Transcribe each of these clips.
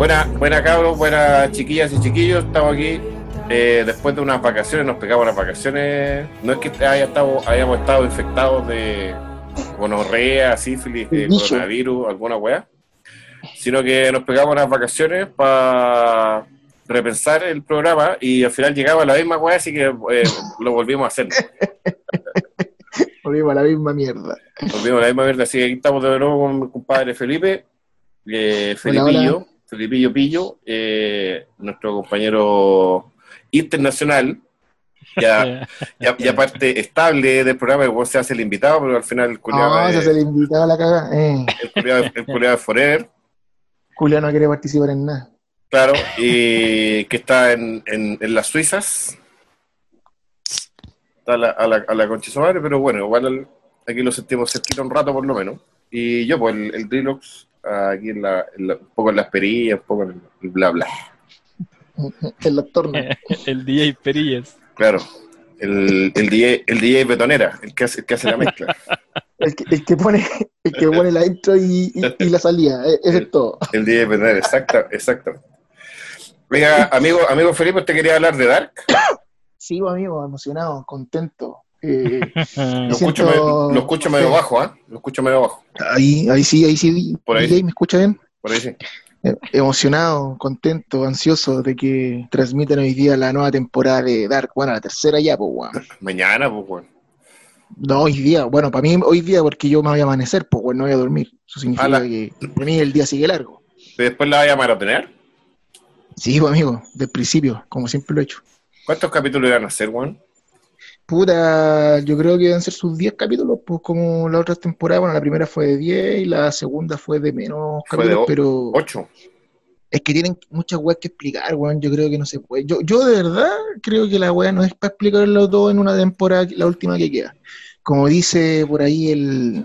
Buena, buena cabros, buenas chiquillas y chiquillos. Estamos aquí eh, después de unas vacaciones, nos pegamos las vacaciones. No es que haya estado, hayamos estado infectados de gonorrea, sífilis, de coronavirus, alguna weá, sino que nos pegamos las vacaciones para repensar el programa y al final llegaba la misma weá, así que eh, lo volvimos a hacer. volvimos a la misma mierda. Volvimos a la misma mierda, así que aquí estamos de nuevo con mi compadre Felipe, eh, Felipillo, Felipillo Pillo, eh, nuestro compañero internacional, ya, ya, ya, parte estable del programa, que se hace el invitado, pero al final el culiado. No, se hace el invitado a la caga. Eh. El culiado el de Forever. Julián no quiere participar en nada. Claro, y que está en, en, en las Suizas. Está a la, a la, a la concha madre, pero bueno, igual aquí lo sentimos cerquita un rato por lo menos. Y yo, pues el, el Drilox, aquí en la, en la, un poco en las perillas, un poco en el bla bla. el doctor. el DJ Perillas. Claro, el, el, DJ, el DJ Betonera, el que hace, el que hace la mezcla. el, que, el, que, pone, el que pone la intro y, y, y la salida, e, eso es todo. El DJ Betonera, exacto, exacto. Venga, amigo, amigo Felipe, ¿te quería hablar de Dark? Sí, amigo, emocionado, contento. Eh, lo, escucho medio, lo, escucho medio, bajo, ¿ah? ¿eh? Lo escucho medio bajo. Ahí, ahí sí, ahí sí. Por ahí. ¿Me escucha bien? Por ahí sí. Eh, emocionado, contento, ansioso de que transmitan hoy día la nueva temporada de Dark, bueno, la tercera ya, pues, bueno. Mañana, pues, bueno. No, hoy día, bueno, para mí hoy día porque yo me voy a amanecer, pues, bueno, no voy a dormir. Eso significa que para mí el día sigue largo. ¿Y después la voy a maratonear? Sí, pues, amigo, del principio, como siempre lo he hecho. ¿Cuántos capítulos iban a hacer, Juan? Puta, yo creo que deben ser sus 10 capítulos, pues como la otra temporada, bueno, la primera fue de 10 y la segunda fue de menos capítulos, pero... 8. Es que tienen muchas weas que explicar, weón, yo creo que no se puede. Yo, yo de verdad creo que la wea no es para explicarlo todo en una temporada, la última que queda. Como dice por ahí el,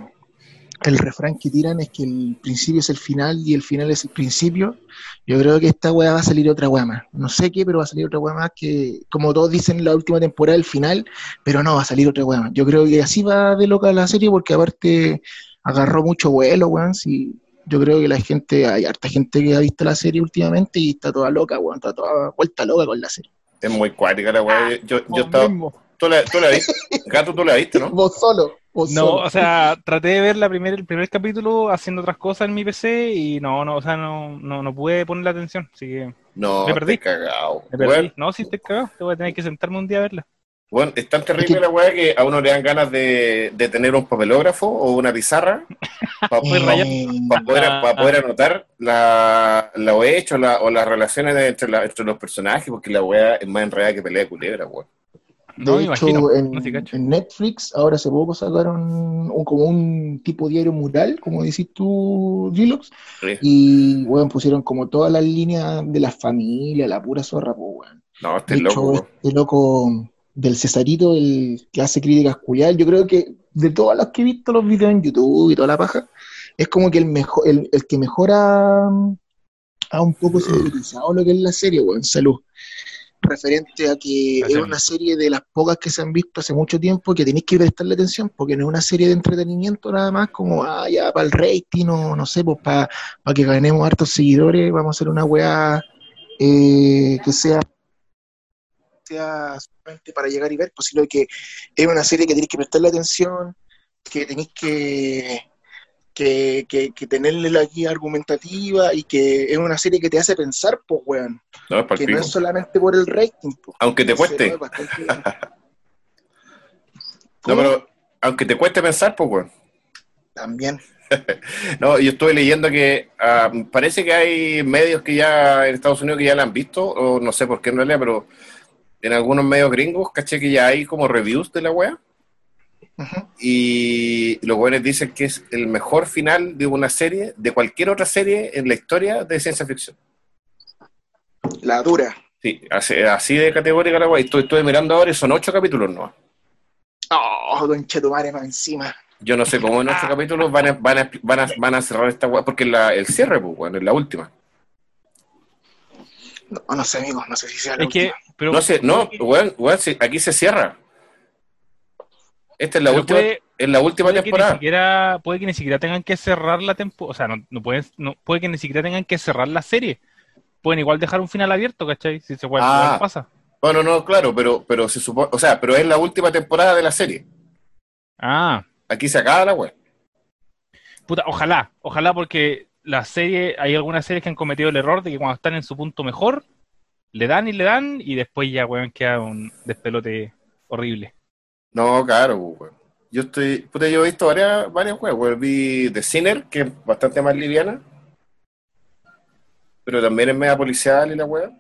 el refrán que tiran es que el principio es el final y el final es el principio. Yo creo que esta weá va a salir otra weá más. No sé qué, pero va a salir otra weá más que, como todos dicen, la última temporada, el final, pero no, va a salir otra weá más. Yo creo que así va de loca la serie porque aparte agarró mucho vuelo, weón. Sí, yo creo que la gente, hay harta gente que ha visto la serie últimamente y está toda loca, weón, está toda vuelta loca con la serie. Es muy cuática la weá. Yo, yo estaba... ¿Tú la, tú la viste? Gato, tú la viste, ¿no? Vos solo. Vos no, solo. o sea, traté de ver la primer, el primer capítulo haciendo otras cosas en mi PC y no, no, o sea, no, no, no pude poner la atención, así que no, me perdí. cagado. Me perdí. Bueno, no, si estoy cagado, te voy a tener que sentarme un día a verla. Bueno, es tan terrible la weá que a uno le dan ganas de, de tener un papelógrafo o una pizarra para poder, para poder, para poder anotar la, lo hecho la, o las relaciones entre, la, entre los personajes, porque la weá es más enredada que pelea de culebra, weá. De no, hecho, imagino. en, no en, Netflix ahora hace poco sacaron un, como un tipo diario mural, como decís tú, Gilox, sí. y bueno, pusieron como todas las líneas de la familia, la pura zorra, pues, weón. No, este de loco. Hecho, este loco del Cesarito, el que hace críticas culiadas, yo creo que de todas las que he visto los videos en YouTube y toda la paja, es como que el mejor, el, el que mejora ha un poco sintetizado lo que es la serie, weón, salud referente a que es una serie de las pocas que se han visto hace mucho tiempo que tenéis que prestarle atención porque no es una serie de entretenimiento nada más como ah, ya para el rating o no sé, pues para pa que ganemos hartos seguidores, vamos a hacer una weá eh, que sea sea solamente para llegar y ver, pues sino que es una serie que tenéis que prestarle atención, que tenéis que que, que, que, tenerle la guía argumentativa y que es una serie que te hace pensar, pues, weón. No, es que no es solamente por el rating. Pues. Aunque te cueste. No, bastante... no, pero aunque te cueste pensar, pues, weón. También. no, yo estoy leyendo que uh, parece que hay medios que ya en Estados Unidos que ya la han visto, o no sé por qué en realidad, pero en algunos medios gringos, caché que ya hay como reviews de la wea. Uh -huh. Y los buenos dicen que es el mejor final de una serie, de cualquier otra serie en la historia de ciencia ficción. La dura. Sí, así, así de categórica la guay. Estoy, estoy, mirando ahora y son ocho capítulos no. Oh, don Chetumare más encima. Yo no sé cómo en ocho capítulos van a, van a, van a, van a cerrar esta guay, porque la, el cierre, pues, bueno, es la última. No, no sé, amigo, no sé si sea la es última. que, pero, no sé, no, bueno, bueno, aquí se cierra. Esta es la Pero última, puede- es la última puede que, ni temporada. siquiera, puede que ni siquiera tengan que cerrar la temporada, o sea, no, no pueden, no, puede que ni siquiera tengan que cerrar la serie. pueden igual dejar un final abierto, ¿cachai? Si se puede, Ah. pasa. Bueno, no, claro, pero, pero se supone, o sea, pero es la última temporada de la serie. Ah, Aquí se acaba la web. puta, ojalá, ojalá porque la serie, hay algunas series que han cometido el error de que cuando están en su punto mejor, le dan y le dan y después ya, weón, queda un despelote horrible. No, claro, weón. Yo estoy, puta, yo he visto varias, varias weas, weón. Vi The Sinner, que es bastante más liviana, pero también es media policial y la wea.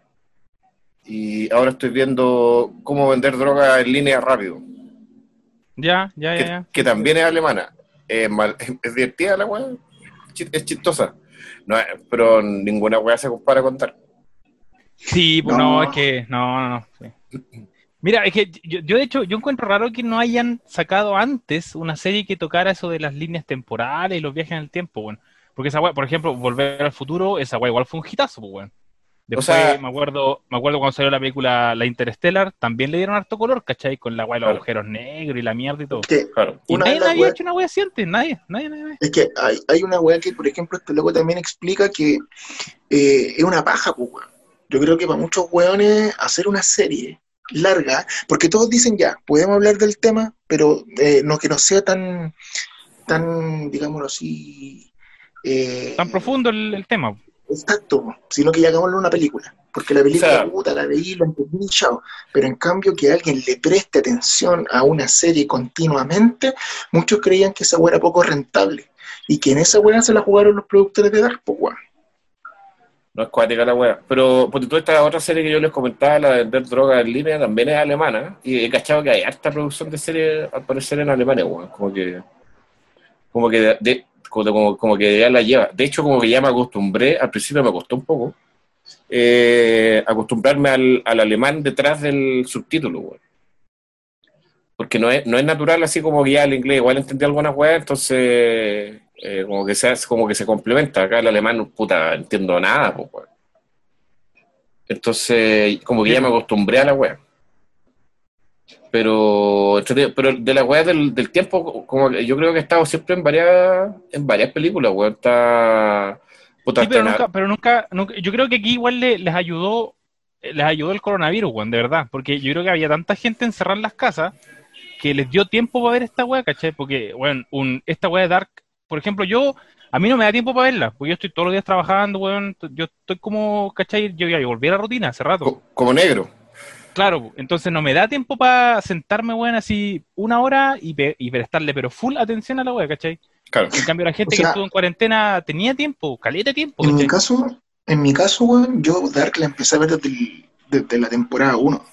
Y ahora estoy viendo cómo vender droga en línea rápido, Ya, ya, ya, que, ya. que también es alemana. Es, mal- es divertida la chi- es chistosa. No, pero ninguna wea se compara con Dark. Sí, pues No. no, es que, no, no, no. sí. Mira, es que yo, yo de hecho, yo encuentro raro que no hayan sacado antes una serie que tocara eso de las líneas temporales y los viajes en el tiempo, bueno. Porque esa weá, por ejemplo, Volver al Futuro, esa weá igual fue un hitazo, pues, weón. Después, sea- me acuerdo, me acuerdo cuando salió la película La Interstellar, también le dieron harto color, ¿cachai? Con la weá de los Claro. agujeros negros y la mierda y todo. Que Claro. Y una de nadie había weas- hecho una weá así antes, nadie, nadie, nadie. nadie. Es que hay, hay una weá que, por ejemplo, este loco también explica que eh, es una paja, pues, weón. Yo creo que para muchos weones hacer una serie larga, porque todos dicen ya, podemos hablar del tema, pero eh, no que no sea tan, tan, digámoslo así, eh, Tan profundo el, el tema. Exacto, sino que ya hagámoslo una película. Porque la película, O sea- puta, la veí, la entendí, chao. Pero en cambio, que alguien le preste atención a una serie continuamente, muchos creían que esa weá era poco rentable. Y que en esa weá se la jugaron los productores de Dark, pues. No es cuática la wea. Pero porque toda esta otra serie que yo les comentaba, la de vender droga en línea, también es alemana. Y he cachado que hay harta producción de series, al parecer, en Alemania, weón. Como que. Como que. como que ya la lleva. De hecho, como que ya me acostumbré. Al principio me costó un poco. eh, acostumbrarme al, al alemán detrás del subtítulo, weón. Porque no es, no es natural así como que ya el inglés igual entendí algunas weas, entonces eh, como que se hace- como que se complementa. Acá el alemán, puta, entiendo nada, pues, weón. Entonces, como que ya me acostumbré a la wea. Pero, pero de la wea del, del tiempo, como que yo creo que he estado siempre en varias, en varias películas, weón. Está. Puta, Sí, pero nunca, pero nunca, nunca- yo creo que aquí igual le- les ayudó, les ayudó el coronavirus, weón, de verdad, porque yo creo que había tanta gente encerrada en las casas que les dio tiempo para ver esta weá, ¿cachai? Porque, weón, un, esta weá de Dark, por ejemplo, yo, a mí no me da tiempo para verla, porque yo estoy todos los días trabajando, weón, yo estoy como, ¿cachai? Yo ya volví a la rutina hace rato. co- como negro. Claro, entonces no me da tiempo para sentarme, weón, así una hora y, pe- y prestarle, pero full atención a la weá, ¿cachai? Claro. En cambio, la gente O sea- que estuvo en cuarentena tenía tiempo, caleta de tiempo, En mi caso, en mi caso, weón, yo Dark la empecé a ver desde, el- desde la temporada 1.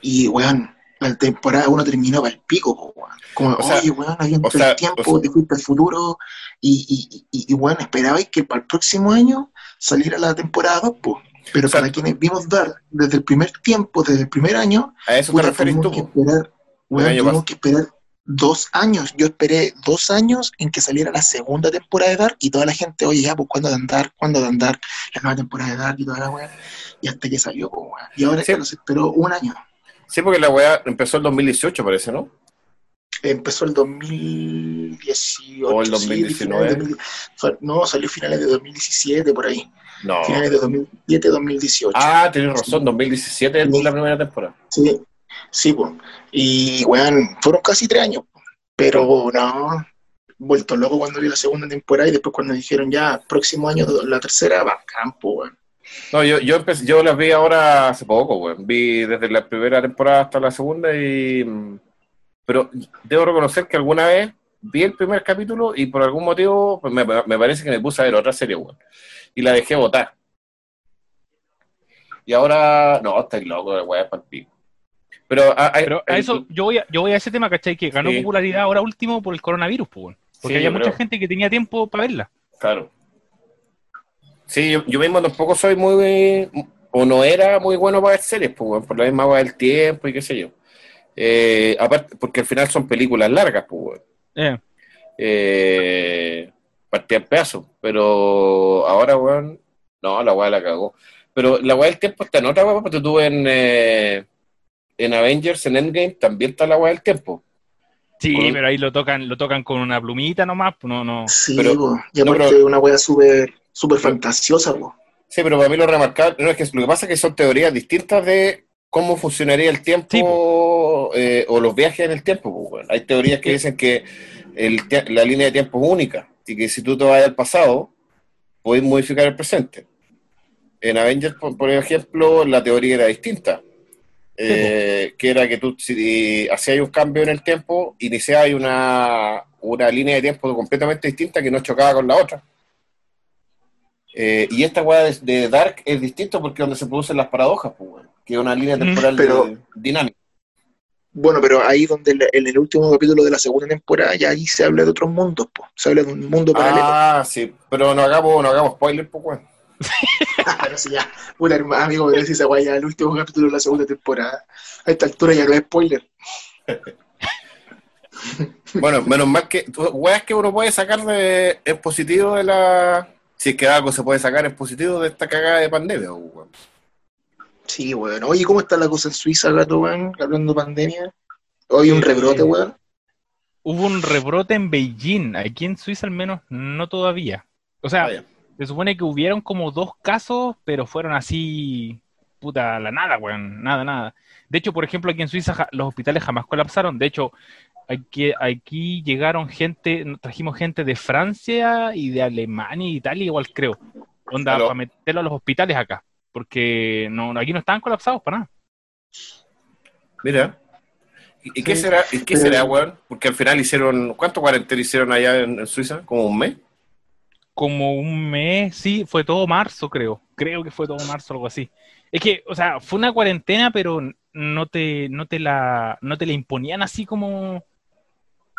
Y, weón, la temporada 1 terminó para el pico, po. Como, O sea, oye, weón, hay un sea, tiempo, o sea- te fuiste al futuro. Y, y, y, y, weón, esperabais que para el próximo año saliera la temporada 2, po. Pero para quienes vimos Dark desde el primer tiempo, desde el primer año, A eso puta, tú. que esperar, weón, tuvimos que esperar dos años. Yo esperé dos años en que saliera la segunda temporada de Dark y toda la gente, oye, ya, pues, ¿cuándo de andar? ¿Cuándo de andar? La nueva temporada de Dark y toda la weá. Y hasta que salió, pues, weón. Y ahora Sí. se esperó un año. Sí, porque la weá empezó en 2018, parece, ¿no? Empezó el 2018. O el sí, 2019. finales de 2000 fue- no, salió finales de 2017, por ahí. No. Finales de 2007, 2018. Ah, tienes razón, 2017 es la primera temporada. Sí, sí, pues. Y, weón, fueron casi tres años. Pero no, vuelto loco cuando vi la segunda temporada y después cuando dijeron ya, próximo año la tercera, va campo, weón. No, yo, yo, empecé, yo las vi ahora hace poco, weón. Vi desde la primera temporada hasta la segunda y... mm, Pero debo reconocer que alguna vez vi el primer capítulo y por algún motivo pues, me, me parece que me puse a ver otra serie, weón. Y la dejé botar. Y ahora... No, estáis loco, la weá es para el pico. Pero, a, a- Pero a eso, yo voy a, yo voy a ese tema, ¿cachai? Que ganó Sí. popularidad ahora último por el coronavirus, pues. Porque Sí, había mucha creo. gente que tenía tiempo para verla. Claro. Sí, yo, yo mismo tampoco soy muy, o no era muy bueno para ver series, pues, weón, por la misma agua del tiempo y qué sé yo. Eh, aparte, porque al final son películas largas, pues, weón. Eh, Eh, partía en pedazos, pero ahora, weón, no, la weá la cagó. Pero la weá del tiempo está en otra weá, porque tú en, eh, en Avengers, en Endgame, también está la weá del tiempo. sí, Con- pero ahí lo tocan, lo tocan con una plumita nomás, pues, no, no. Sí, Pero- po. y no, aparte pero- una weá súper súper fantasiosa, po. Sí, pero para mí lo remarcable, no, es que lo que pasa es que son teorías distintas de cómo funcionaría el tiempo Sí, eh, o los viajes en el tiempo. bueno. Hay teorías que dicen que el la línea de tiempo es única y que si tú te vas al pasado, puedes modificar el presente. En Avengers, por, por ejemplo, la teoría era distinta. Eh, que era que tú, si hacías un cambio en el tiempo, iniciabas una, una línea de tiempo completamente distinta que no chocaba con la otra. Eh, y esta weá de, de Dark es distinto porque es donde se producen las paradojas, pues, weón, que es una línea temporal pero- de- dinámica. Bueno, pero ahí donde el- en el último capítulo de la segunda temporada ya ahí se habla de otros mundos, po. se habla de un mundo paralelo. Ah, sí, pero no hagamos, no hagamos spoiler, pues, weón. Pero si ya, puta hermano, amigo, pero si esa weá ya el último capítulo de la segunda temporada. A esta altura ya no es spoiler. Bueno, menos mal que, weas que uno puede sacar de, en positivo de la. Si es que algo se puede sacar en positivo de esta cagada de pandemia, pues, weón. Sí, weón. Oye, ¿cómo está la cosa en Suiza, gato, weón? Hablando de pandemia. Hoy un rebrote, weón. Hubo un rebrote en Beijing, aquí en Suiza al menos no todavía. O sea, Vaya. se supone que hubieron como dos casos, pero fueron así, puta, la nada, weón, nada, nada. De hecho, por ejemplo, aquí en Suiza los hospitales jamás colapsaron. De hecho, aquí, aquí llegaron gente, trajimos gente de Francia y de Alemania y Italia, igual creo. Onda, Aló. para meterlo a los hospitales acá. Porque no, aquí no estaban colapsados para nada. Mira. ¿Y, qué Sí. será, y qué será, weón? Porque al final hicieron. ¿Cuánto cuarentena hicieron allá en, en Suiza? ¿Como un mes? como un mes, sí, fue todo marzo, creo. Creo que fue todo marzo, algo así. Es que, o sea, fue una cuarentena, pero no te, no te la, no te la imponían así como,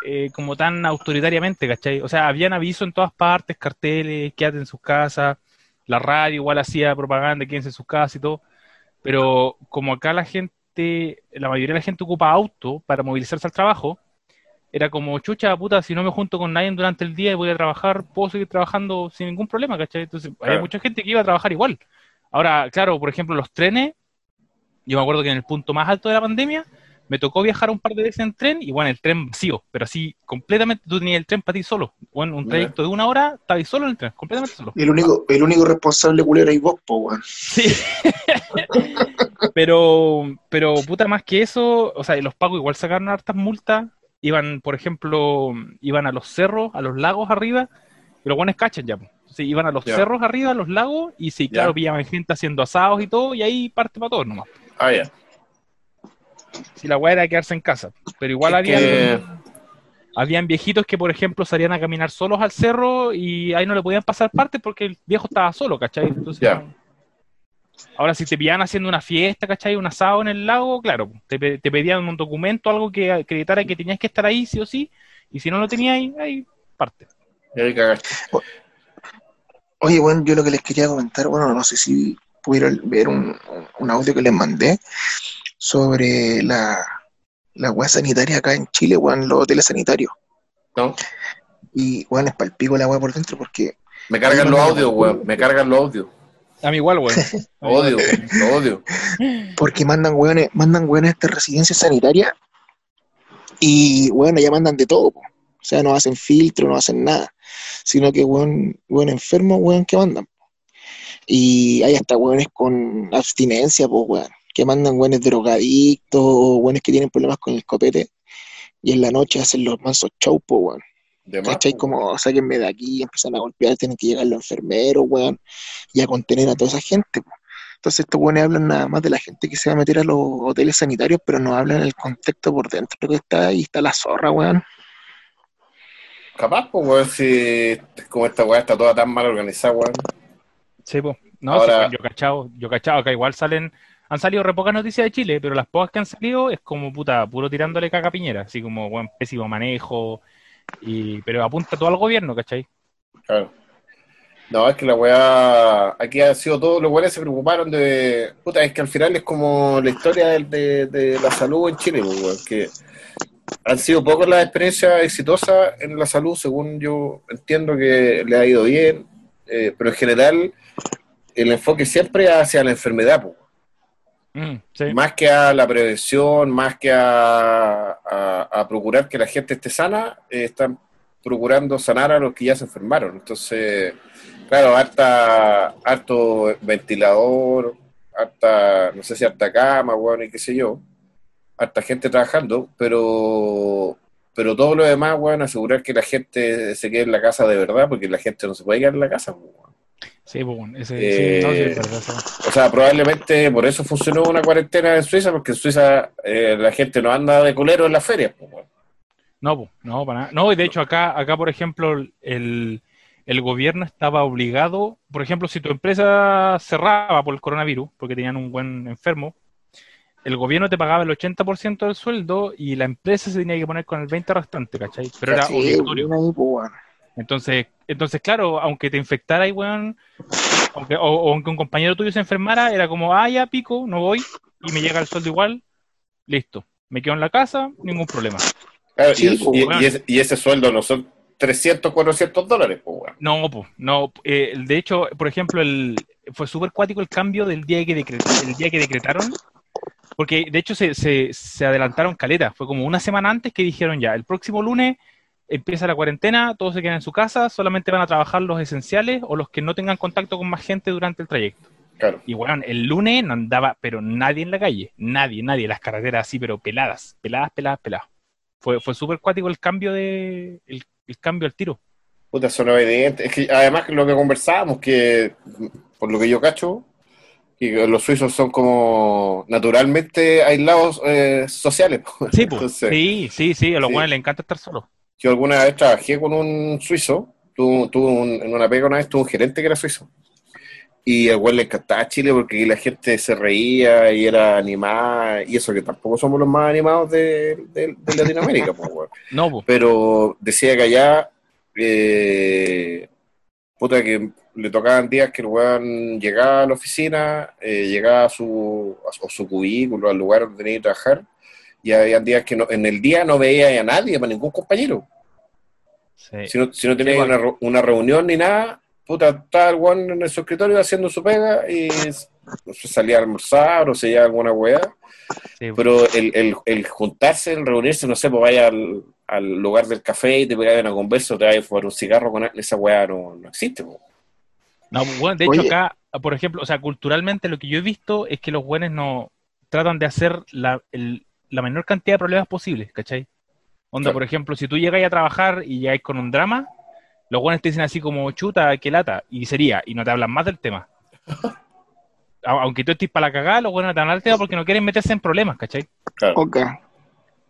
eh, como tan autoritariamente, ¿cachai? O sea, habían aviso en todas partes, carteles, quédate en sus casas, la radio igual hacía propaganda, quédense en sus casas y todo. Pero como acá la gente, la mayoría de la gente ocupa auto para movilizarse al trabajo, era como, chucha, puta, si no me junto con nadie durante el día y voy a trabajar, puedo seguir trabajando sin ningún problema, ¿cachai? Entonces, había Claro. mucha gente que iba a trabajar igual. Ahora, claro, por ejemplo, los trenes, yo me acuerdo que en el punto más alto de la pandemia, me tocó viajar un par de veces en tren y bueno, el tren vacío, pero así completamente tú tenías el tren para ti solo. Bueno, un trayecto de una hora, estabas solo en el tren, completamente solo. Y el único, el único responsable culero y vos, po, weón. Sí. pero, pero puta, más que eso, o sea, los pagos igual sacaron hartas multas. Iban, por ejemplo, iban a los cerros, a los lagos arriba, y los buenos cachan ya. po. Entonces, iban a los cerros arriba, a los lagos, y sí, claro, pillaban gente haciendo asados y todo, y ahí parte para todos nomás. Ah, ya. Si la weá era quedarse en casa. Pero igual había que- habían viejitos que, por ejemplo, salían a caminar solos al cerro y ahí no le podían pasar parte porque el viejo estaba solo, ¿cachai? Entonces. Ahora, si te pillaban haciendo una fiesta, ¿cachai? Un asado en el lago, claro, te, te pedían un documento, algo que acreditara que tenías que estar ahí, sí o sí, y si no lo tenías ahí, ahí parte. Oye, bueno, yo lo que les quería comentar, bueno, no sé si pudieron ver un, un audio que les mandé sobre la, la weá sanitaria acá en Chile, weón, los hoteles sanitarios. ¿No? Y, weón, es palpico la weá por dentro porque, Me cargan los audios, weón. Me cargan los audios. A mí igual, weón. Odio, lo odio. porque mandan weones, mandan weones a esta residencia sanitaria y, weón, allá mandan de todo, po. O sea, no hacen filtro, no hacen nada, sino que, weón, weón enfermo, weón, que mandan. Y hay hasta weones con abstinencia, pues, weón, que mandan weones drogadictos o que tienen problemas con el copete y en la noche hacen los mansos pues, weón. De más, ¿Cachai? Como sáquenme de aquí, empiezan a golpear, tienen que llegar los enfermeros, weón, y a contener a toda esa gente, po. Entonces estos weones hablan nada más de la gente que se va a meter a los hoteles sanitarios, pero no hablan el contexto por dentro que está ahí, está la zorra, weón. Capaz, pues, weón, si como esta weá está toda tan mal organizada, weón. Sí, po. No, Ahora- sí, yo cachado, yo cachado, acá igual salen, han salido re pocas noticias de Chile, pero las pocas que han salido es como puta, puro tirándole caca a Piñera, así como buen pésimo manejo, y, pero apunta todo al gobierno, ¿cachai? Claro. No, es que la weá. Aquí ha sido todo. Los weones se preocuparon de. Puta, es que al final es como la historia de, de la salud en Chile, pues, weón, que han sido pocas las experiencias exitosas en la salud, según yo entiendo que le ha ido bien, eh, pero en general el enfoque siempre hacia la enfermedad, pues. Mm, más que a la prevención, más que a, a- procurar que la gente esté sana, eh, están procurando sanar a los que ya se enfermaron. Entonces, Claro, harta, harto ventilador, harta, no sé si harta cama, bueno, y qué sé yo, harta gente trabajando, pero pero todo lo demás, weón, asegurar que la gente se quede en la casa de verdad, porque la gente no se puede quedar en la casa. Sí, pues, bueno, ese, Eh, sí, no, sí, es verdad, eso. O sea, probablemente por eso funcionó una cuarentena en Suiza, porque en Suiza eh, la gente no anda de culero en las ferias, pues. No, pues, no, para nada. No, y de hecho acá, acá por ejemplo, el, el gobierno estaba obligado, por ejemplo, si tu empresa cerraba por el coronavirus, porque tenían un buen enfermo, el gobierno te pagaba el 80% del sueldo y la empresa se tenía que poner con el 20% restante, ¿cachai? Pero era Sí, obligatorio. Entonces, entonces, claro, aunque te infectara, weón, aunque, o, o aunque un compañero tuyo se enfermara, era como, ah, ya pico, no voy, y me llega el sueldo igual, listo. Me quedo en la casa, ningún problema. Claro, Sí, y, pues, y- y ese, y ese sueldo no son 300, 400 dólares, pues, weón. No, pues, no. eh, de hecho, por ejemplo, el, fue súper cuático el cambio del día que, decre- el día que decretaron, porque de hecho se, se, se adelantaron caleta. Fue como una semana antes que dijeron ya, el próximo lunes empieza la cuarentena, todos se quedan en su casa, solamente van a trabajar los esenciales o los que no tengan contacto con más gente durante el trayecto. Claro. Y bueno, el lunes no andaba, pero nadie en la calle, nadie, nadie, las carreteras así, pero peladas, peladas, peladas, peladas. Fue, fue súper cuático el cambio de, el, el cambio al tiro. Puta, son evidentes. Es que además lo que conversábamos, que por lo que yo cacho, que los suizos son como naturalmente aislados eh, sociales. Sí, pues, Entonces, sí, sí, sí, a los sí. buenos les encanta estar solos. Yo alguna vez trabajé con un suizo, tuve, tuve un- en una pega una vez tuve un gerente que era suizo. Y al güey le encantaba Chile porque la gente se reía y era animada, y eso que tampoco somos los más animados de, de- de Latinoamérica, pues, güey. No, pues, pero decía que allá, eh, puta, que le tocaban días que el weón llegaba a la oficina, eh, llegaba a su, a su, a su cubículo, al lugar donde tenía que trabajar, y había días que no- en el día no veía a nadie, para ningún compañero. sí. Si no, si no tenía Sí, una, una reunión ni nada, puta, estaba el weón en su escritorio haciendo su pega y no sé, salía a almorzar o se llevaba alguna weá. sí, Pero el, el, el juntarse, el reunirse, no sé, pues vaya al, al lugar del café y te pegas una conversa o te vayas a fumar un cigarro con alguien, esa weá no, no existe. pues. No, pues, bueno, de hecho Oye. acá, por ejemplo, o sea, culturalmente lo que yo he visto es que los buenos no tratan de hacer la, el- la menor cantidad de problemas posibles, ¿cachai? Onda, Claro. por ejemplo, si tú llegáis a trabajar y llegáis con un drama, los buenos te dicen así como chuta, que lata, y sería, y no te hablan más del tema. Aunque tú estés para la cagada, los buenos no te hablan del tema porque no quieren meterse en problemas, ¿cachai? Claro. Ok.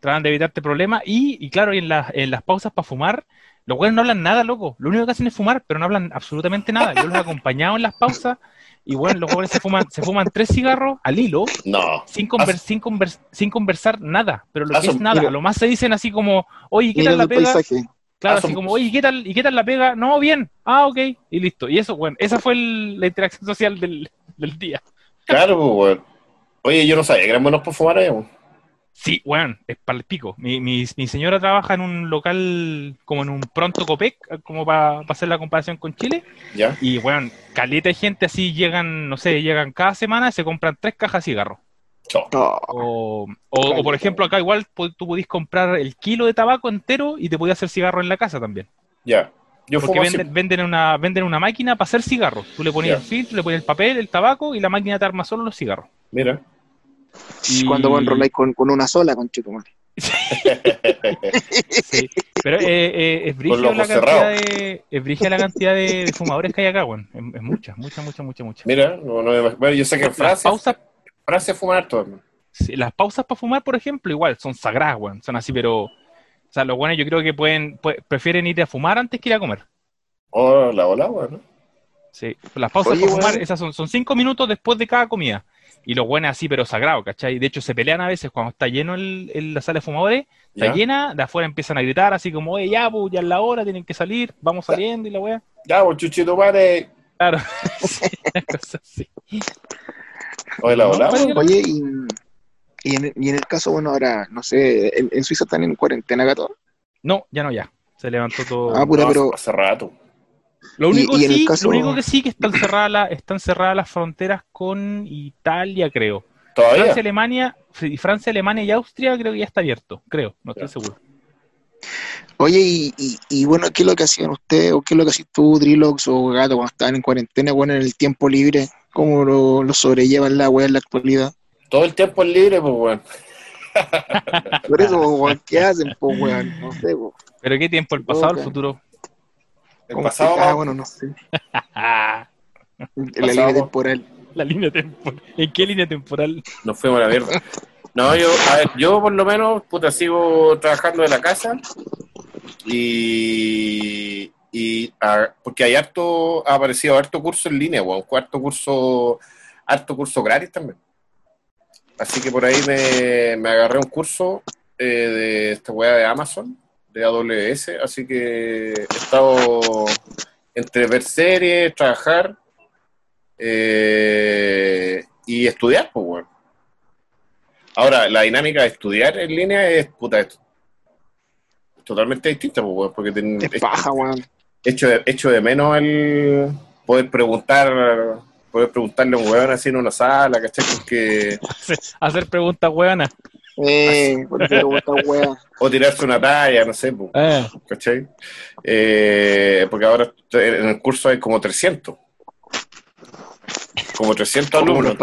tratan de evitarte problemas y, y claro, y en, las en las pausas para fumar, los güeyes no hablan nada, loco. Lo único que hacen es fumar, pero no hablan absolutamente nada. Yo los he acompañado en las pausas y bueno, los güeyes se fuman, se fuman tres cigarros al hilo No. sin, conver- sin, conver- sin conversar nada, pero lo que es nada, mira. lo más se dicen así como, oye, ¿qué tal la pega? paisaje. Claro, así como, oye, ¿qué tal, ¿y qué tal la pega? No, bien, ah, ok, y listo. Y eso, bueno, esa fue el- la interacción social del, del día. Claro, pues, weón. Oye, yo no sabía que eran buenos por fumar allá, weón. Sí, bueno, es para el pico. Mi, mi, mi señora trabaja en un local como en un pronto Copec, como para hacer la comparación con Chile. ¿Ya? Y bueno, caleta de gente así llegan, no sé, llegan cada semana y se compran tres cajas de cigarros. No, O, o, o, por ejemplo, acá igual tú podís comprar el kilo de tabaco entero y te podías hacer cigarro en la casa también. Ya. Yo Porque venden, venden, una, venden una máquina para hacer cigarros. Tú le ponías Ya. el filtro, le ponías el papel, el tabaco y la máquina te arma solo los cigarros. Mira. Y- Cuando vos enroláis con, con una sola, con chico, Sí, pero eh, eh, es brígida la cantidad de, es la cantidad de, de fumadores que hay acá, weón. Es, es mucha, mucha, mucha, mucha, mucha. Mira, no, no me- bueno, yo sé que en Francia, pausas, Francia harto, hermano. sí, las pausas para fumar, por ejemplo, igual, son sagradas, weón. Son así, pero, o sea, los buenos yo creo que pueden, pue- prefieren ir a fumar antes que ir a comer. Hola, hola, weón. Sí, las pausas Oye, para fumar, esas son, son cinco minutos después de cada comida. Y los buenos así, pero sagrado, ¿cachai? De hecho, se pelean a veces cuando está lleno el, el- la sala de fumadores, está ¿Ya? llena, de afuera empiezan a gritar así como, oye, ya, pues, ya es la hora, tienen que salir, vamos saliendo y la weá. Ya, pues, chuchito, padre. Claro, sí, cosa así. Hola, No, hola. Oye, y, y, en, y en el caso, bueno, ahora, no sé, en, en Suiza están en cuarentena todos. No, ya no, ya. Se levantó todo. Ah, puta, No, pero Hace rato. Lo, único y- sí, caso- lo único que sí que están cerradas, la- están cerradas las fronteras con Italia, creo. ¿Todavía? Francia, Alemania, Francia, Alemania y Austria creo que ya está abierto, creo, no estoy seguro. Oye, y, y, y bueno, ¿qué es lo que hacían ustedes? ¿O qué es lo que hacías tú, Drilox o Gato, cuando estaban en cuarentena, bueno, en el tiempo libre? ¿Cómo lo, lo sobrellevan la weá en la actualidad? Todo el tiempo es libre, pues, weón. Por eso, weón, ¿qué hacen, pues, weón? No sé, weón. ¿Pero qué tiempo? ¿El pasado o el futuro? El ¿Cómo pasado, Ah, bueno, no sé. En la Pasado. línea temporal. la línea temporal. ¿En qué línea temporal? nos fuimos a la mierda. No, yo, a ver, yo por lo menos, puta, sigo trabajando de la casa y, y porque hay harto, ha aparecido harto curso en línea, weón, cuarto curso, harto curso gratis también. Así que por ahí me, me agarré un curso eh, de esta weá de Amazon, de AWS, así que he estado entre ver series, trabajar eh, y estudiar, pues, weón. Ahora, la dinámica de estudiar en línea es, puta, es totalmente distinta, pues, weón, porque ten- Es paja, weón. echo, de, echo de menos el poder preguntar, poder preguntarle a un weón así en una sala, ¿cachai? Porque, Hacer preguntas hueonas. Eh, weón. o tirarse una talla, no sé, pues, Eh, ¿cachai? Eh, porque ahora en el curso hay como 300. Como 300 Como los alumnos.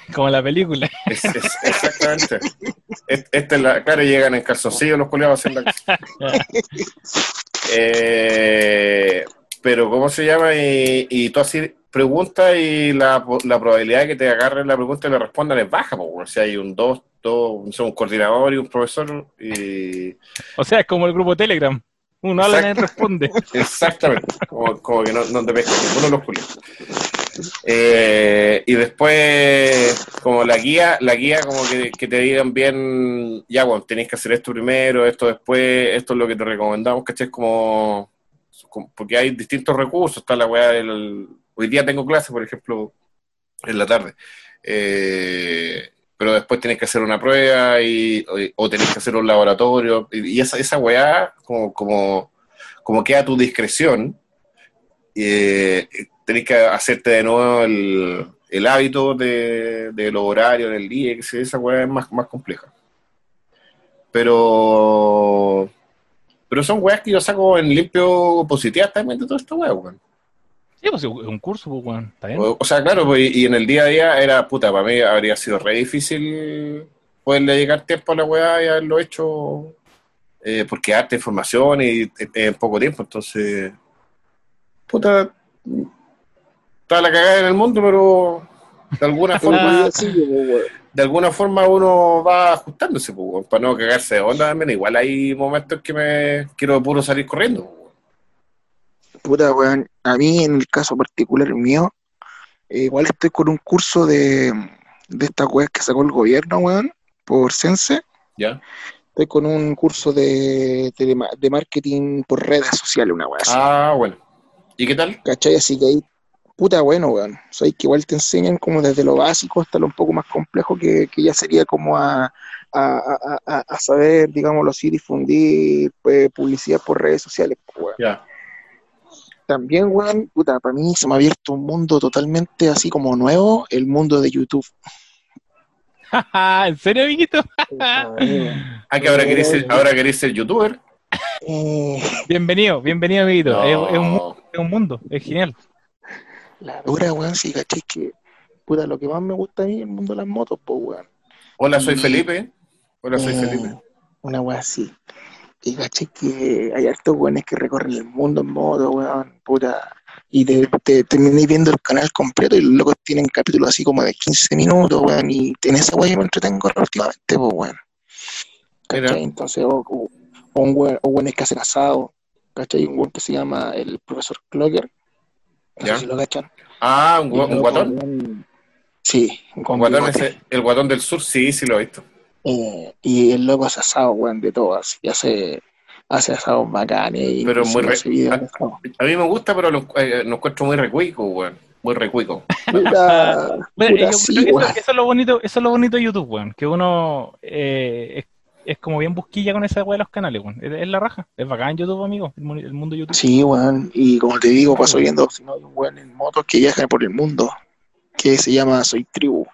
como la película. Es- es- exactamente. Es- Esta es la, claro, llegan en calzoncillo los a hacer la... Eh, pero, ¿cómo se llama? Y, y tú así preguntas y la, la probabilidad de que te agarren la pregunta y le respondan es baja, po, o sea, hay un dos, dos, un coordinador y un profesor y... O sea, es como el grupo Telegram. Uno habla y responde. Exactamente, como, como que no, no te pesca ninguno de los culiados. Eh, y después, como la guía, la guía como que, que te digan bien, ya, bueno, tenéis que hacer esto primero, esto después, esto es lo que te recomendamos, ¿cachai? Como, como- porque hay distintos recursos, está la weá del... Hoy día tengo clase, por ejemplo, en la tarde. Eh, pero después tenés que hacer una prueba y, o, o tenés que hacer un laboratorio. Y, esa, esa weá, como, como, como queda a tu discreción, eh, tenés que hacerte de nuevo el, el hábito de, de los horarios del día, que esa weá es más, más compleja. Pero pero son weas que yo saco en limpio de toda esta wea, weón. Sí, pues es un curso, pues, weón. Está bien. O, o sea, claro, pues, y en el día a día era, puta, para mí habría sido re difícil poderle dedicar tiempo a la weá y haberlo hecho, eh, porque darte información y eh, en poco tiempo, entonces, puta, está la cagada en el mundo, pero de alguna forma, sí, weón. de alguna forma uno va ajustándose, pues, para no cagarse de onda también. Igual hay momentos que me quiero puro salir corriendo. Puta, weón. A mí, en el caso particular mío, eh, igual estoy con un curso de, de estas weas que sacó el gobierno, weón, por Sense. ¿Ya? Estoy con un curso de, de, de marketing por redes sociales, una wea así. Ah, bueno. ¿Y qué tal? ¿Cachai? Así que ahí, puta, bueno, weón. O sea, que igual te enseñan como desde lo básico hasta lo un poco más complejo que, que ya sería como a, a, a, a- a saber, digámoslo así, difundir eh, publicidad por redes sociales, pues, weón. Ya. También, weón, puta, para mí se me ha abierto un mundo totalmente así como nuevo, el mundo de YouTube. ¿En serio, amiguito? Ah, que ahora querés ser, ahora querés ser youtuber. Eh, Bienvenido, bienvenido, amiguito. No. Es, es un, es un mundo, es genial. la dura, weón, sí, ¿cachai? Que, puta, lo que más me gusta a mí es el mundo de las motos, pues, weón. Hola, soy Y- Felipe. Hola, soy Eh, Felipe. Una wea así. Y caché que hay hartos weones que recorren el mundo en moto, weón, puta. Y te, te terminé viendo el canal completo y los locos tienen capítulos así como de 15 minutos, weón. Y en esa wea yo me entretengo últimamente, pues, weón. Entonces, o, o, o un weón, o weones que hacen asado, ¿cachai? Un weón que se llama el profesor Clocker. No Ya. sé si lo cachan. Ah, un, guatón. weón, Sí, un guatón ese- el guatón del sur, sí, sí lo he visto. Eh, y el loco hace asado, weón, de todas. Y hace, hace asados bacanes. Y Pero muy re- asado. A mí me gusta, pero lo, eh, lo encuentro muy recuico, weón. Muy recuico. Bueno, yo- sí, eso, es lo bonito, eso es lo bonito de YouTube, weón. Que uno eh, es, es como bien busquilla con esa weá de los canales, weón. Es, es la raja. Es bacán YouTube, amigo. El, el mundo YouTube. Sí, weón. Y como te digo, paso viendo, si no hay un weón en motos que viaja por el mundo, que se llama Soy Tribu.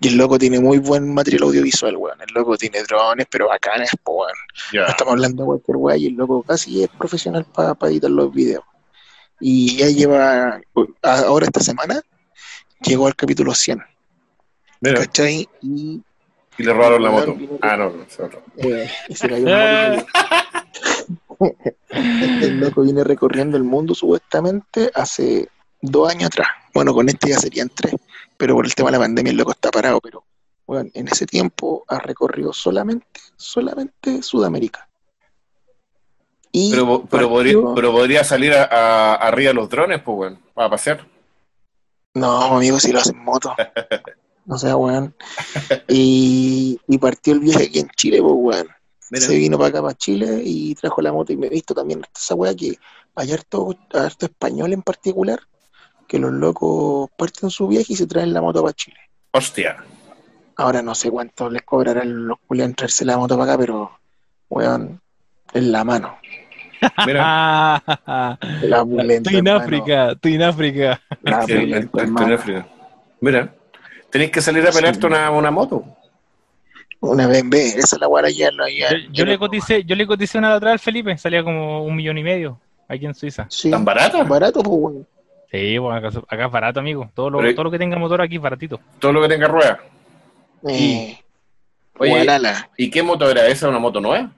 Y el loco tiene muy buen material audiovisual, weón. El loco tiene drones, pero bacanes, po, weón. Ya. No estamos hablando de cualquier weá y el loco casi es profesional para editar los videos. Y ya lleva, a- ahora esta semana, llegó al capítulo 100, Mira, ¿cachai? Y y le robaron la moto. Ah, no, no, eh, y se cayó en moto. El loco viene recorriendo el mundo supuestamente hace dos años atrás. Bueno, con este ya serían tres, pero por el tema de la pandemia el loco está parado. Pero bueno, en ese tiempo ha recorrido solamente, solamente Sudamérica. Y Pero, pero, partió- podría, pero podría salir a, a- arriba de los drones, pues, weón, para pasear. No, amigo, si lo hacen moto. O sea, weón. Y, y partió el viaje aquí en Chile, pues, weón. Mira. Se vino para acá, para Chile, y trajo la moto. Y me he visto también esa weá que hay harto, harto español en particular, que los locos parten su viaje y se traen la moto para Chile. Hostia. Ahora no sé cuánto les cobrarán los culiados en traerse la moto para acá, pero, weón, en la mano. Mira, Ah, La estoy en hermano. África, estoy en África. La el- el hermano. África. Mira, tenéis que salir a pelearte una, una moto. Una BMB, esa es la weá ya lo ya- Yo, yo le coticé, yo le coticé una de atrás al Felipe, salía como un millón y medio aquí en Suiza. Sí, ¿Tan barata? barato, pues, weón. Sí, bueno, acá, acá es barato, amigo. Todo lo, Pero- todo lo que tenga motor aquí es baratito. Todo lo que tenga ruedas. Eh, Oye, Gualala. ¿y qué moto era esa? ¿Una moto nueva?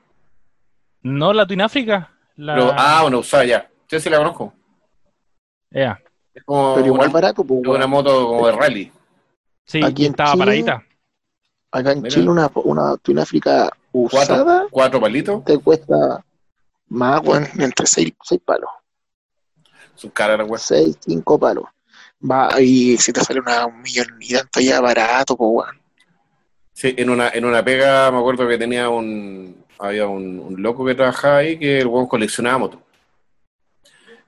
No la Twin. La... Pero- ah, una usada ya. Yo sí la conozco. Ea, Es como Pero igual una, barato, pues, es una moto como de rally. Sí, Aquí estaba Chile- paradita. Acá en Mira. Chile una, una Twin África usada Cuatro, cuatro palitos. te cuesta más, weón, entre 6 palos. Su cara era weón. 6, 5 palos. Va, y si te sale una, un millón y tanto ya barato, pues, weón. Sí, en una, en una pega me acuerdo que tenía un. Había un, un loco que trabajaba ahí que el weón coleccionaba motos.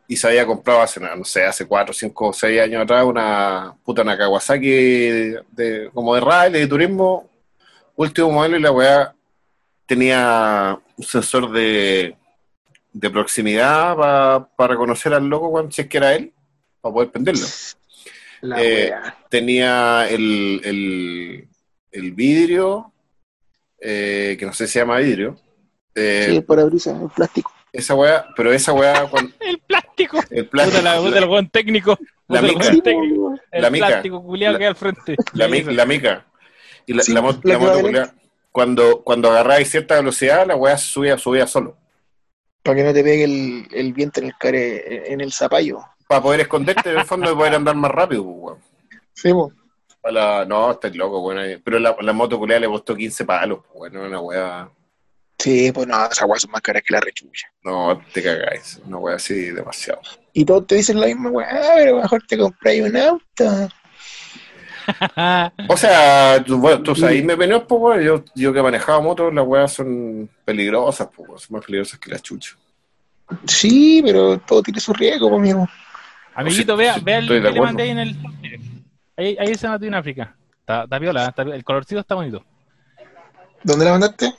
Y se había comprado hace, no sé, hace 4, 5 o 6 años atrás una puta una Kawasaki de, de- como de rally, de turismo, último modelo y la weá tenía un sensor de, de proximidad para reconocer al loco cuando si es que era él, para poder prenderlo. La Eh, tenía el, el, el vidrio, eh, que no sé si se llama vidrio. eh, Sí, para brisa, el plástico. Esa weá, pero esa weá, cuando, El plástico. el plástico, la puta el buen técnico. La el mica. técnico. weón. El La mica. plástico culiado La- que hay al frente. la, mi- la mica. Y la, Sí, la, la la moto, culiá, cuando, cuando agarráis cierta velocidad, la weá subía, subía solo. Para que no te pegue el, el viento en el care, en el zapallo. Para poder esconderte en el fondo y poder andar más rápido, pues, weón. Sí, la- no, estás loco, weón. Pero la, la moto culiá le costó 15 palos, pues, weón. Una weá. Sí, pues no, esas weas son más caras que la rechucha. No, te cagáis. Una weá así demasiado. Y todos te dicen la misma weá, "Ah, pero mejor te compráis un auto. O sea, tú, bueno, tú sabes, me venía, pues, weón, yo, yo que he manejado motos, las weas son peligrosas, pues, son más peligrosas que las chuchas. Sí, pero todo tiene su riesgo, pues, amigo. Amiguito, vea, vea el que le mandé ahí en el. Ahí, ahí se llama en África. Está, está piola. el colorcito está bonito. ¿Dónde la mandaste?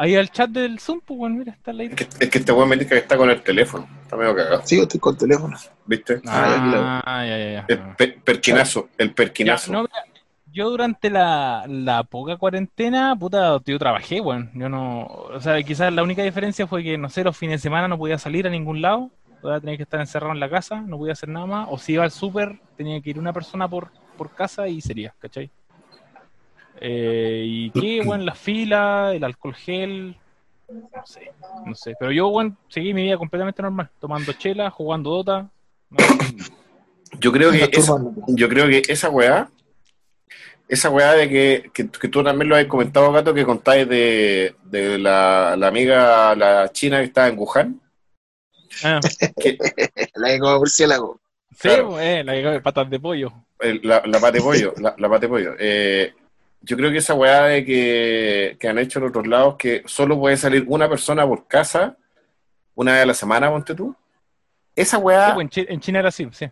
Ahí al chat del Zoom, pues bueno, mira, está la Es que, es que este weón me dice que está con el teléfono, está medio cagado, Sí, yo estoy con teléfono. ¿viste? Ah, ya, ya, ya. El per- perquinazo, el Ya, perquinazo. no, mira, yo durante la, la poca cuarentena, puta, yo trabajé, weón. Yo no, o sea, quizás la única diferencia fue que, no sé, los fines de semana no podía salir a ningún lado, podía tener que estar encerrado en la casa, no podía hacer nada más, o si iba al súper, tenía que ir una persona por, por casa y sería, ¿cachai? Eh, y qué, weón, la fila, el alcohol gel, no sé, no sé. Pero yo, weón, seguí mi vida completamente normal, tomando chela, jugando Dota. no, Yo creo que esa, yo creo que esa weá, esa weá de que, que, que tú también lo has comentado, Gato, que contáis de, de la, la amiga, la china que estaba en Wuhan, Ah, que La que come murciélago. sí, Claro. eh, la que come patas de pollo. el- la, la pate pollo, la, la pate pollo. Eh, yo creo que esa weá de que, que han hecho en otros lados, que solo puede salir una persona por casa una vez a la semana, ponte tú. Esa Sí, weá, pues, en, Chi- en China era así, sí.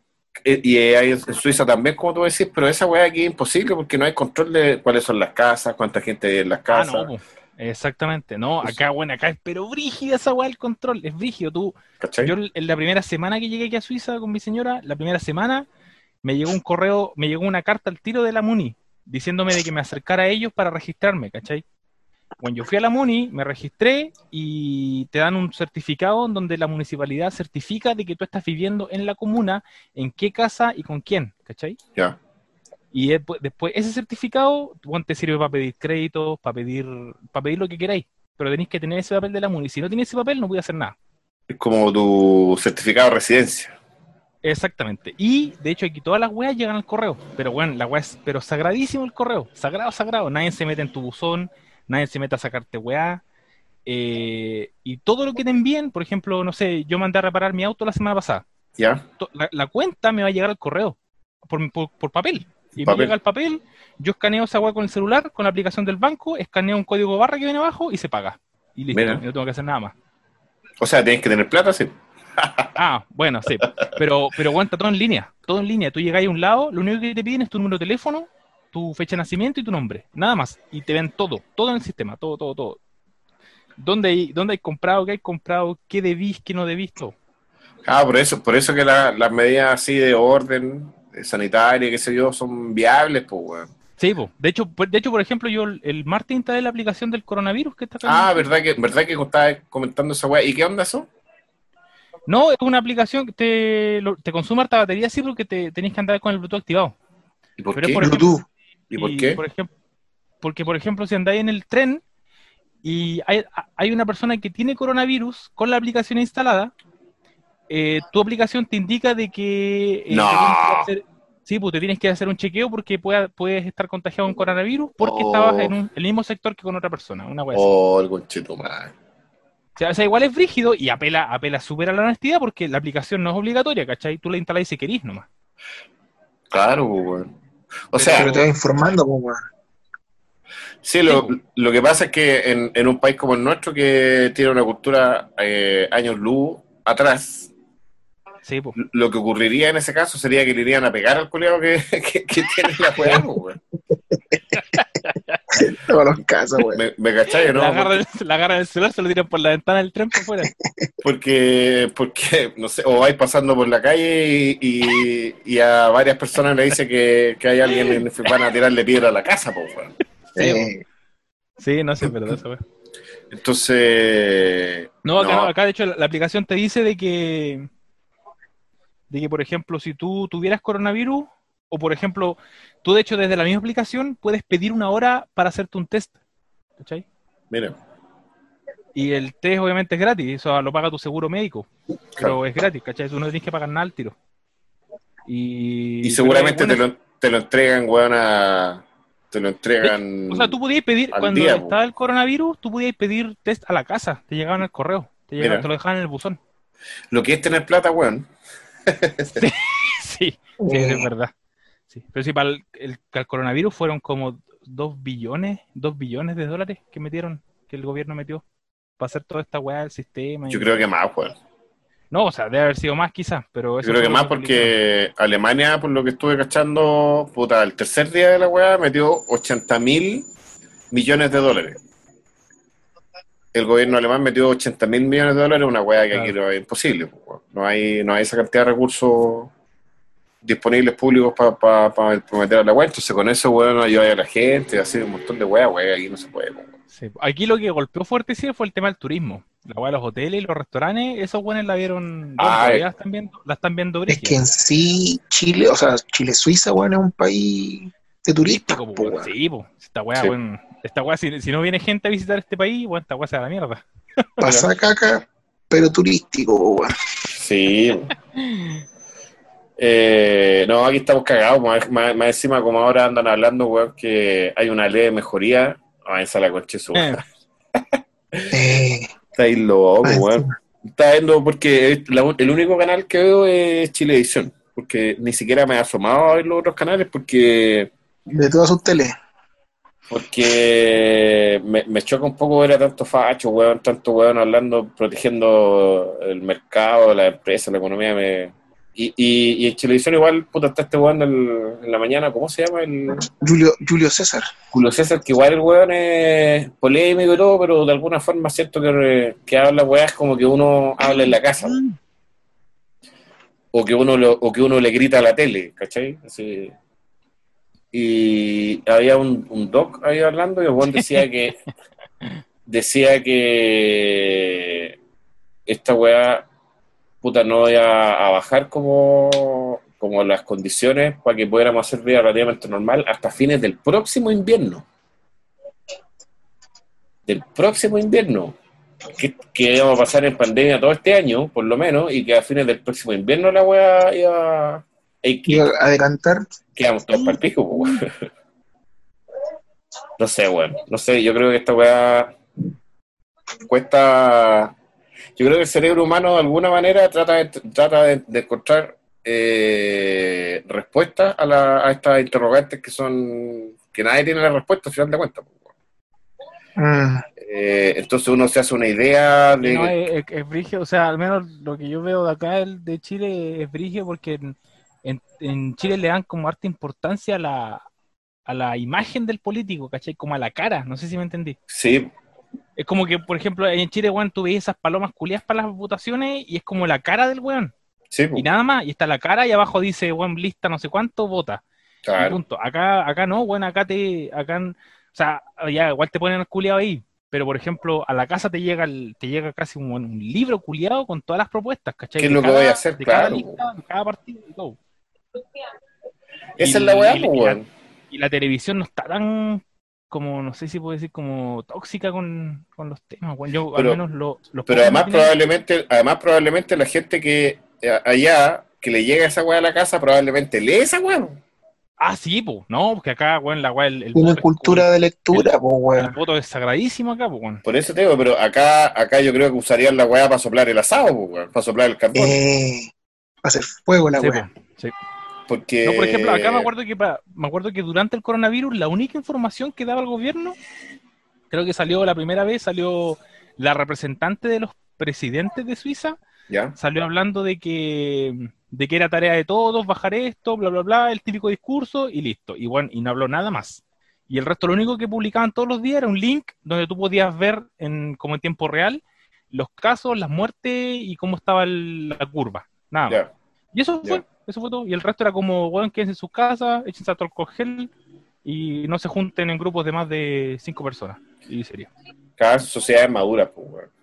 eh, y hay en Suiza también, como tú decís, pero esa weá aquí es imposible porque no hay control de cuáles son las casas, cuánta gente hay en las Ah, casas. no, pues, exactamente. No, acá, bueno, acá es pero brígida esa weá el control, es brígido. Tú, ¿cachai? yo en la primera semana que llegué aquí a Suiza con mi señora, la primera semana me llegó un correo, me llegó una carta al tiro de la MUNI, diciéndome de que me acercara a ellos para registrarme, ¿cachai? Cuando yo fui a la MUNI, me registré y te dan un certificado en donde la municipalidad certifica de que tú estás viviendo en la comuna, en qué casa y con quién, ¿cachai? Ya. Y después, después ese certificado bueno, te sirve para pedir créditos, para pedir, para pedir lo que queráis, pero tenéis que tener ese papel de la MUNI. Si no tienes ese papel, no voy a hacer nada. Es como tu certificado de residencia. Exactamente. Y de hecho aquí todas las weas llegan al correo. Pero bueno, la wea es pero sagradísimo el correo. Sagrado, sagrado. Nadie se mete en tu buzón, nadie se mete a sacarte weá. Eh, y todo lo que te envíen, por ejemplo, no sé, yo mandé a reparar mi auto la semana pasada. ¿Ya? La, la cuenta me va a llegar al correo por, por- por papel. Y Papel. me llega el papel, yo escaneo esa weá con el celular, con la aplicación del banco, escaneo un código barra que viene abajo y se paga. Y listo, Mira. y no tengo que hacer nada más. O sea, tienes que tener plata, sí. Ah, bueno, sí. Pero, pero aguanta todo en línea. Todo en línea. Tú llegas a un lado, lo único que te piden es tu número de teléfono, tu fecha de nacimiento y tu nombre. Nada más. Y te ven todo. Todo en el sistema. Todo, todo, todo. ¿Dónde hay, dónde hay comprado? ¿Qué hay comprado? ¿Qué debís? ¿Qué no debís? Todo. Ah, por eso, por eso que la- las medidas así de orden sanitaria, qué sé yo, son viables, pues, weón. Sí, po. de hecho, por- de hecho, por ejemplo, yo el, martes instalé la aplicación del coronavirus que está acá. Ah, verdad que, verdad que estabas comentando esa weá. ¿Y qué onda eso? No, es una aplicación que te, lo- te consume harta batería, sí, porque te tenés que andar con el Bluetooth activado. ¿Y por Pero qué? por ejemplo- Bluetooth. ¿Y por qué? ejemplo, porque, por ejemplo, si andáis en el tren y hay, hay una persona que tiene coronavirus con la aplicación instalada, eh, tu aplicación te indica de que... eh, No. te tienes que hacer- sí, pues te tienes que hacer un chequeo porque pueda- puedes estar contagiado con coronavirus porque Oh. estabas en un- el mismo sector que con otra persona, una. Oh, el conchito, madre. O sea, o sea, igual es brígido y apela, apela súper a la honestidad porque la aplicación no es obligatoria, ¿cachai? Tú la instalas si querís nomás. Claro, pues, weón. O Pero- sea, Pero te va informando, pues, weón. Sí, lo, Sí, lo que pasa es que en, en un país como el nuestro, que tiene una cultura eh, años luz atrás, Sí, pues. lo que ocurriría en ese caso sería que le irían a pegar al culiado que, que, que tiene la weá, pues, weón. Todos los casos, weón. ¿Me, me cachai, no? la, agarran, la agarran el celular, se lo tiran por la ventana del tren por fuera. Porque, porque, no sé, o vais pasando por la calle y, y, y a varias personas le dice que, que hay alguien en- que van a tirarle piedra a la casa, pues, weón. Eh, Sí, no sé, es verdad eso, weón. Entonces. No, acá, no. no, acá de hecho la, la aplicación te dice de que, de que, por ejemplo, si tú tuvieras coronavirus, o por ejemplo, tú de hecho desde la misma aplicación puedes pedir una hora para hacerte un test, ¿cachai? Mira, Y el test obviamente es gratis, eso lo paga tu seguro médico, pero es gratis, ¿cachai? Tú no tienes que pagar nada al tiro. Y, Y seguramente pero, te, lo, te lo entregan, weón, a. Te lo entregan. O sea, tú podías pedir, cuando día, estaba el coronavirus, tú podías pedir test a la casa, te llegaban al correo, te, llegaban, te lo dejaban en el buzón. Lo que es tener plata, weón. Sí, sí, es verdad. Sí. Pero sí, para el, el- para el coronavirus fueron como dos billones, dos billones de dólares que metieron, que el gobierno metió para hacer toda esta weá del sistema. y- Yo creo que más, weón. No, o sea, debe haber sido más quizás, pero eso Yo creo que más porque Alemania, por lo que estuve cachando, puta, el tercer día de la weá metió 80 mil millones de dólares. El gobierno alemán metió 80 mil millones de dólares, una weá que Claro. aquí no es imposible. No hay, no hay esa cantidad de recursos disponibles públicos para prometer a la weá. Entonces con eso, weón, ayuda a la gente, hacer un montón de weá, weá, aquí no se puede. Sí. Aquí lo que golpeó fuerte sí fue el tema del turismo. La weá de los hoteles y los restaurantes, esos buenos la vieron, bueno, Ah, todavía eh. la están viendo, la están viendo Es que en sí, Chile, o sea, Chile-Suiza, weón, es un país de turistas, Turístico, po. Sí, po. Esta weá, Sí. esta weá, si, si no viene gente a visitar este país, bueno, esta weá se da la mierda. Pasa caca, pero turístico, weón. Sí. Eh, no, aquí estamos cagados. Más, más- más encima, como ahora andan hablando, weón, que hay una ley de mejoría. Ah, esa la concha de su Eh. Eh, Está ahí loco, weón. Está viendo porque la- el único canal que veo es Chilevisión. Porque ni siquiera me he asomado a ver los otros canales porque de todas sus teles. porque me, me choca un poco ver a tanto facho, weón, tanto weón hablando, protegiendo el mercado, la empresa, la economía. Me... Y, y, y en televisión igual, puta, está este weón en la mañana, ¿cómo se llama? El Julio, Julio César. Julio César, que igual el weón es polémico y todo, pero de alguna forma siento que, que habla weas como que uno habla en la casa. O que uno lo, o que uno le grita a la tele, ¿cachai? Así. y había un, un doc ahí hablando y el weón decía que decía que esta weá puta no iba a bajar como, como las condiciones para que pudiéramos hacer vida relativamente normal hasta fines del próximo invierno. Del próximo invierno. Que, que íbamos a pasar en pandemia todo este año, por lo menos, y que a fines del próximo invierno la weá iba, Iba a adelantar. quedamos todos para el pico. No sé, weón. No sé, yo creo que esta weá cuesta. Yo creo que el cerebro humano de alguna manera trata de, trata de, de encontrar eh, respuestas a, la- a estas interrogantes que son. que nadie tiene la respuesta al final de cuentas. Mm, Eh, entonces uno se hace una idea de. No, es, es- brigio, o sea, al menos lo que yo veo de acá el de Chile es brigio porque en, en- en Chile le dan como harta importancia a la, a la imagen del político, ¿cachai? Como a la cara, no sé si me entendí. Sí, Es como que, por ejemplo, en Chile, weón, tú ves esas palomas culiadas para las votaciones y es como la cara del weón. sí, Y nada más, y está la cara y abajo dice, weón, lista no sé cuánto, vota. Y claro. punto. Acá, acá no, bueno, acá te, acá, o sea, ya igual te ponen el culiado ahí, pero por ejemplo, a la casa te llega el- te llega casi un, un libro culiado con todas las propuestas, ¿cachai? ¿Qué es lo que cada- voy a hacer? De cada Claro. lista, de cada partido y todo. Esa y- es la weá, weón. Y la televisión no está tan como, no sé si puedo decir, como tóxica con, con los temas, weón. Yo Pero- al menos lo, los Pero además probablemente, además probablemente la gente que eh, allá, que le llega esa weá a la casa, probablemente lee esa weá. Ah, sí, pues, no, porque acá, weón, la weá, el, el es- cultura de lectura, pues, el weón. voto es sagradísimo acá, pues, weón. Por eso te digo, pero acá, acá yo creo que usarían la weá para soplar el asado, po, weón, para soplar el carbón. Eh, hacer fuego la Sí, weá. po, sí. Porque No, por ejemplo, acá me acuerdo que pa- me acuerdo que durante el coronavirus la única información que daba el gobierno, creo que salió la primera vez, salió la representante de los presidentes de Suiza, ¿Ya? salió hablando de que de que era tarea de todos bajar esto, bla bla bla, el típico discurso y listo. Y bueno, y no habló nada más. Y el resto lo único que publicaban todos los días era un link donde tú podías ver en como en tiempo real los casos, las muertes y cómo estaba el- la curva. Nada más. Ya. Y eso Ya. Eso fue todo. Y el resto era como, weón, quédense en sus casas, échense alcohol gel y no se junten en grupos de más de cinco personas. Y sería. Cada sociedad es madura, pues, weón.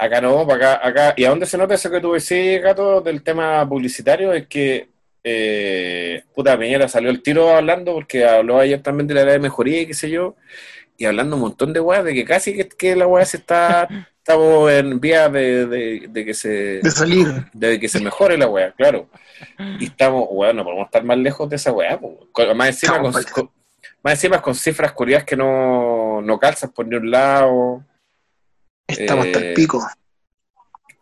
Acá no, acá, acá. ¿Y a dónde se nota eso que tú decís, Gato, del tema publicitario? Es que, eh, puta, Piñera salió el tiro hablando, porque habló ayer también de la edad de mejoría y qué sé yo, y hablando un montón de weas, de que casi que, que la wea se está, estamos en vía de, de- de que se De salir. de que se mejore la wea, claro. Y estamos, weón, no podemos estar más lejos de esa wea, más encima con, más encima con cifras curiosas que no, no calzan por ni un lado. Estamos hasta Eh, el pico.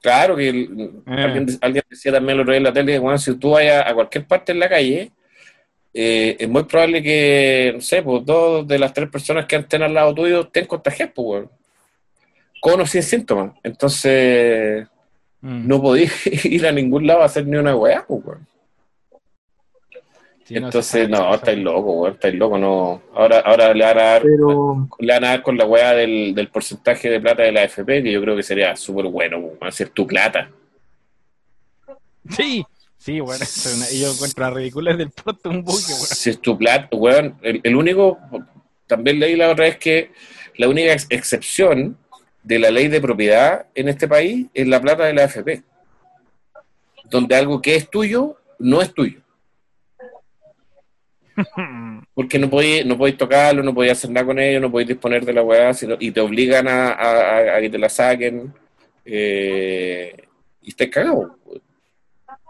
Claro que el- Eh. alguien, alguien decía también el otro día en la tele, bueno, si tú vayas a cualquier parte en la calle, eh, es muy probable que, no sé, pues dos de las tres personas que estén al lado tuyo estén contagiadas, pues, weón. Con o sin síntomas. Entonces, Mm. no podís ir a ningún lado a hacer ni una weá, pues, weón. Sí, no, Entonces, no, sí, estáis loco, weón, estáis loco, no. Ahora, ahora le van a dar, Pero le van a dar con la weá del, del porcentaje de plata de la AFP, que yo creo que sería súper bueno, weón, hacer tu plata. Sí, sí, bueno, una- yo encuentro la ridícula del un buque, weón. Si es tu plata, weón, el, el único, también leí la otra vez que la única ex- excepción de la ley de propiedad en este país es la plata de la AFP. Donde algo que es tuyo, no es tuyo. Porque no podéis, no podéis tocarlo, no podéis hacer nada con ello, no podéis disponer de la weá, sino- y te obligan a, a- a que te la saquen. eh, y estés cagado.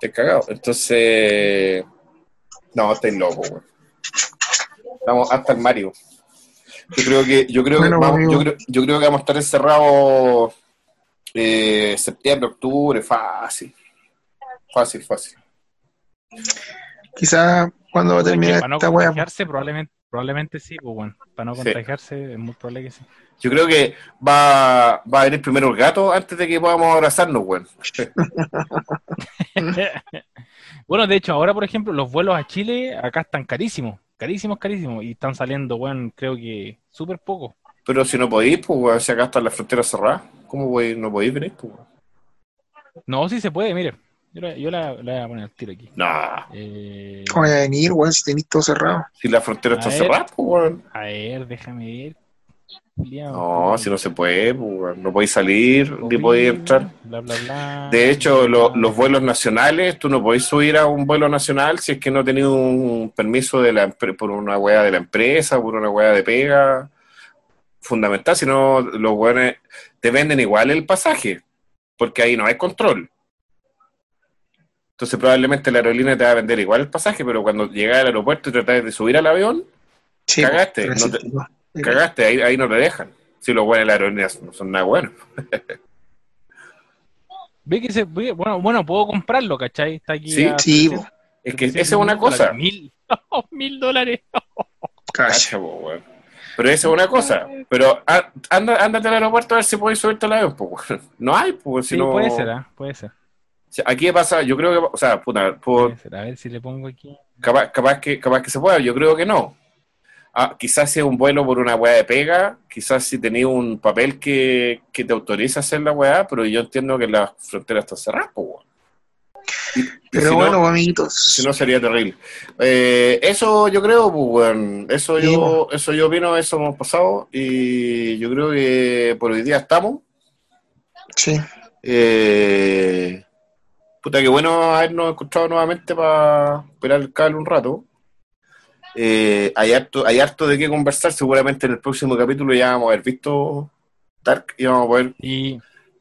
Estés cagado. Entonces, no, estáis loco, weón. Estamos hasta el Mario. Yo creo que, yo creo Bueno, que vamos, yo creo, yo creo que vamos a estar encerrados eh, septiembre, octubre, fácil. Fácil, fácil. quizás cuando va a terminar para no esta contagiarse, probablemente, probablemente sí, pues bueno. Para no Sí. contagiarse, es muy probable que sí. Yo creo que va, va a venir primero el gato antes de que podamos abrazarnos, weón. bueno, de hecho, ahora, por ejemplo, los vuelos a Chile acá están carísimos, carísimos, carísimos, y están saliendo, bueno, creo que súper poco. Pero si no podéis, pues, weón, si acá están las fronteras cerradas, ¿cómo voy, no podéis venir, pues, weón? No, sí se puede, mire. Yo, la, yo la, la voy a poner al tiro aquí. No, Eh, ¿Cómo voy a venir, weón, si tenéis todo cerrado? si la frontera está A ver. cerrada, pues, weón. a ver, déjame ver. No, si no se puede, pues, no podéis salir ni podéis entrar. Bla, bla, bla. De hecho, lo- los vuelos nacionales, tú no podés subir a un vuelo nacional si es que no tenías un permiso de la por una weá de la empresa, por una weá de pega. Fundamental, si no, los weones te venden igual el pasaje, porque ahí no hay control. Entonces, probablemente la aerolínea te va a vender igual el pasaje, pero cuando llegas al aeropuerto y tratas de subir al avión, Sí, Cagaste, no te- no. Cagaste, ahí, ahí no te dejan. Si los weones de la aerolínea no son nada buenos. Ve que se, ve- bueno, bueno, puedo comprarlo, ¿cachai? Está aquí. Sí, a Sí, 300, Es que esa 300 es una cosa. Mil, mil dólares. Cacha. Weón. Pero esa es una cosa. Pero anda, ándate al aeropuerto a ver si puedes subirte al avión, po, weón. No hay, pues, si Sí, no. puede ser, ¿ah? puede ser. Aquí pasa, yo creo que, o sea, puta, ser. A ver si le pongo aquí. capaz, capaz que, capaz que se pueda, yo creo que no. Ah, quizás si es un vuelo por una weá de pega, quizás si tenías un papel que, que te autoriza a hacer la weá, pero yo entiendo que las fronteras están cerradas, pues, weón. Pero si no- bueno, amiguitos. Si no sería terrible. Eh, eso yo creo, pues, weón. Eso yo, eso yo opino, eso hemos pasado. Y yo creo que por hoy día estamos. Sí. Eh, puta, que bueno habernos escuchado nuevamente para esperar el cable un rato. Eh, hay, harto, hay harto de qué conversar. Seguramente en el próximo capítulo ya vamos a haber visto Dark y vamos a poder Y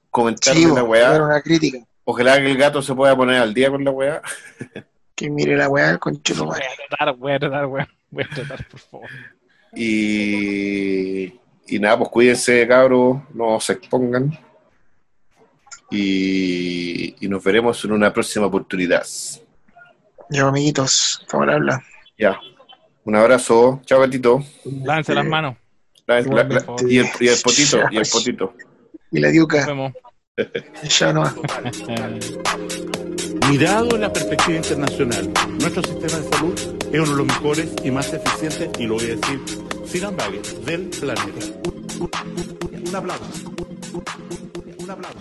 comentar Sí, la weá. una crítica. Ojalá que el gato se pueda poner al día con la weá. Que mire la weá con chulo, voy a tratar, voy a tratar, voy a, voy a tratar, por favor. Y, y nada, pues cuídense, cabros, no se expongan. Y, y nos veremos en una próxima oportunidad. Ya, amiguitos, cámara habla. Ya. Un abrazo. Chao, gatito. Lance las manos. La- la- la- Igualmente. y, el, y el potito, y el potito. Y la Nos diuca, vemos. ya no. Mirado en la perspectiva internacional, nuestro sistema de salud es uno de los mejores y más eficientes, y lo voy a decir sin ambague, del planeta. Un aplauso. Un aplauso.